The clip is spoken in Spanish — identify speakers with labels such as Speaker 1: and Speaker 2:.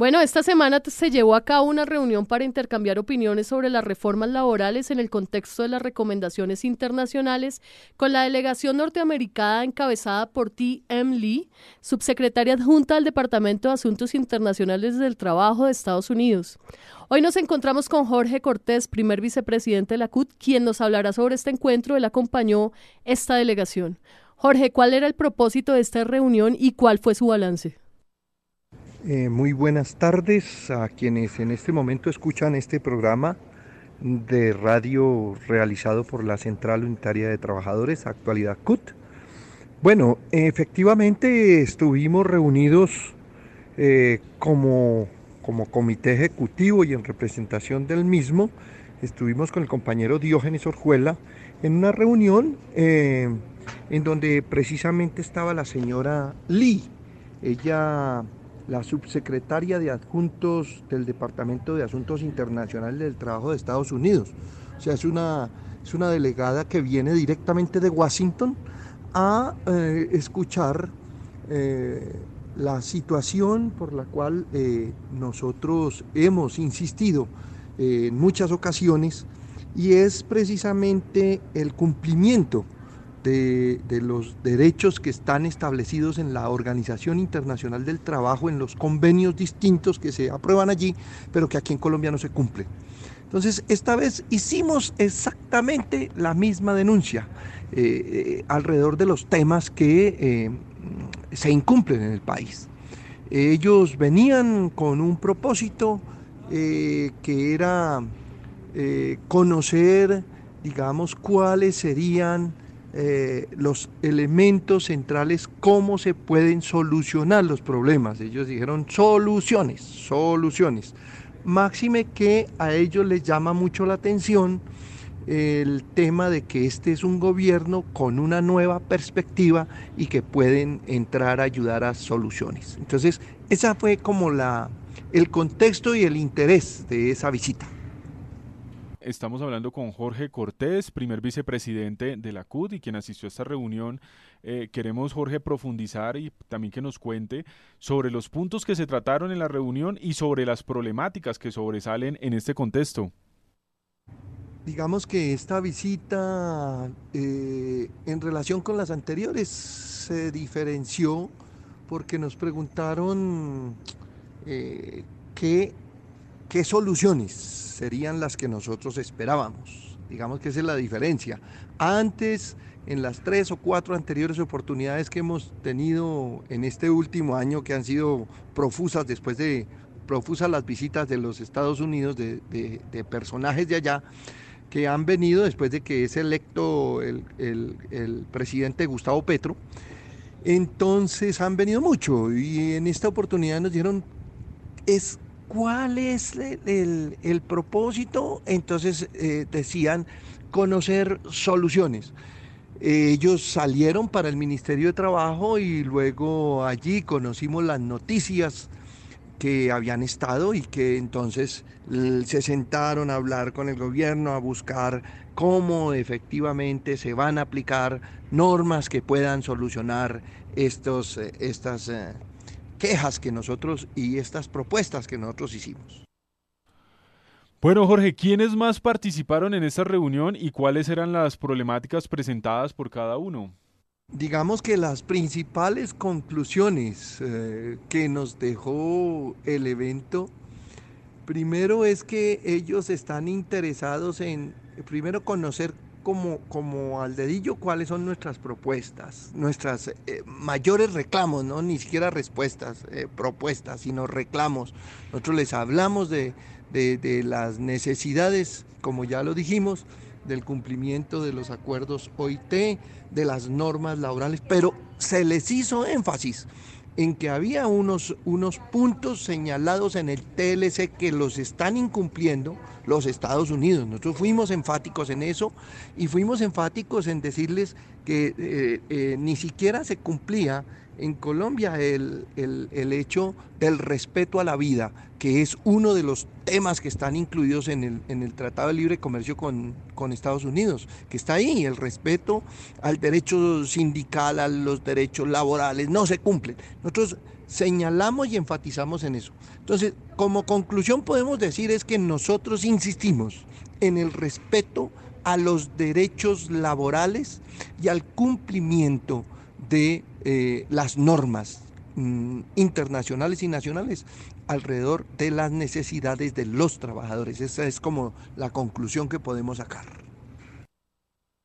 Speaker 1: Bueno, esta semana se llevó a cabo una reunión para intercambiar opiniones sobre las reformas laborales en el contexto de las recomendaciones internacionales con la delegación norteamericana encabezada por T. M. Lee, subsecretaria adjunta del Departamento de Asuntos Internacionales del Trabajo de Estados Unidos. Hoy nos encontramos con Jorge Cortés, primer vicepresidente de la CUT, quien nos hablará sobre este encuentro. Él acompañó esta delegación. Jorge, ¿cuál era el propósito de esta reunión y cuál fue su balance?
Speaker 2: Eh, muy buenas tardes a quienes en este momento escuchan este programa de radio realizado por la Central Unitaria de Trabajadores, actualidad CUT. Bueno, efectivamente estuvimos reunidos eh, como, como comité ejecutivo y en representación del mismo. Estuvimos con el compañero Diógenes Orjuela en una reunión eh, en donde precisamente estaba la señora Lee. Ella la subsecretaria de adjuntos del Departamento de Asuntos Internacionales del Trabajo de Estados Unidos. O sea, es una, es una delegada que viene directamente de Washington a eh, escuchar eh, la situación por la cual eh, nosotros hemos insistido en muchas ocasiones y es precisamente el cumplimiento de, los derechos que están establecidos en la Organización Internacional del Trabajo, en los convenios distintos que se aprueban allí, pero que aquí en Colombia no se cumplen. Entonces, esta vez hicimos exactamente la misma denuncia eh, eh, alrededor de los temas que eh, se incumplen en el país. Ellos venían con un propósito que era conocer, digamos, cuáles serían eh, los elementos centrales, cómo se pueden solucionar los problemas. Ellos dijeron soluciones, soluciones. Máxime que a ellos les llama mucho la atención el tema de que este es un gobierno con una nueva perspectiva y que pueden entrar a ayudar a soluciones. Entonces, esa fue como la, el contexto y el interés de esa visita.
Speaker 3: Estamos hablando con Jorge Cortés, primer vicepresidente de la CUD y quien asistió a esta reunión. Eh, queremos, Jorge, profundizar y también que nos cuente sobre los puntos que se trataron en la reunión y sobre las problemáticas que sobresalen en este contexto.
Speaker 2: Digamos que esta visita, eh, en relación con las anteriores, se diferenció porque nos preguntaron eh, qué ¿Qué soluciones serían las que nosotros esperábamos? Digamos que esa es la diferencia. Antes, en las tres o cuatro anteriores oportunidades que hemos tenido en este último año, que han sido profusas después de profusas las visitas de los Estados Unidos, de, personajes de allá, que han venido después de que es electo el, el presidente Gustavo Petro, entonces han venido mucho y en esta oportunidad nos dieron, es ¿Cuál es el, propósito? Entonces eh, decían conocer soluciones. Ellos salieron para el Ministerio de Trabajo y luego allí conocimos las noticias que habían estado y que entonces se sentaron a hablar con el gobierno, a buscar cómo efectivamente se van a aplicar normas que puedan solucionar estos, eh, estas eh, quejas que nosotros y estas propuestas que nosotros hicimos.
Speaker 3: Bueno, Jorge, ¿quiénes más participaron en esta reunión y cuáles eran las problemáticas presentadas por cada uno?
Speaker 2: Digamos que las principales conclusiones eh, que nos dejó el evento, primero es que ellos están interesados en, primero, conocer como, como al dedillo cuáles son nuestras propuestas, nuestras eh, mayores reclamos, no ni siquiera respuestas, eh, propuestas, sino reclamos. Nosotros les hablamos de, de, las necesidades, como ya lo dijimos, del cumplimiento de los acuerdos OIT, de las normas laborales, pero se les hizo énfasis en que había unos, unos puntos señalados en el TLC que los están incumpliendo los Estados Unidos. Nosotros fuimos enfáticos en eso y fuimos enfáticos en decirles que eh, eh, ni siquiera se cumplía en Colombia el, hecho del respeto a la vida, que es uno de los temas que están incluidos en el, en el Tratado de Libre Comercio con, con, Estados Unidos, que está ahí, el respeto al derecho sindical, a los derechos laborales, no se cumplen. Nosotros señalamos y enfatizamos en eso. Entonces, como conclusión podemos decir es que nosotros insistimos en el respeto a los derechos laborales y al cumplimiento de eh, las normas mm, internacionales y nacionales alrededor de las necesidades de los trabajadores. Esa es como la conclusión que podemos sacar.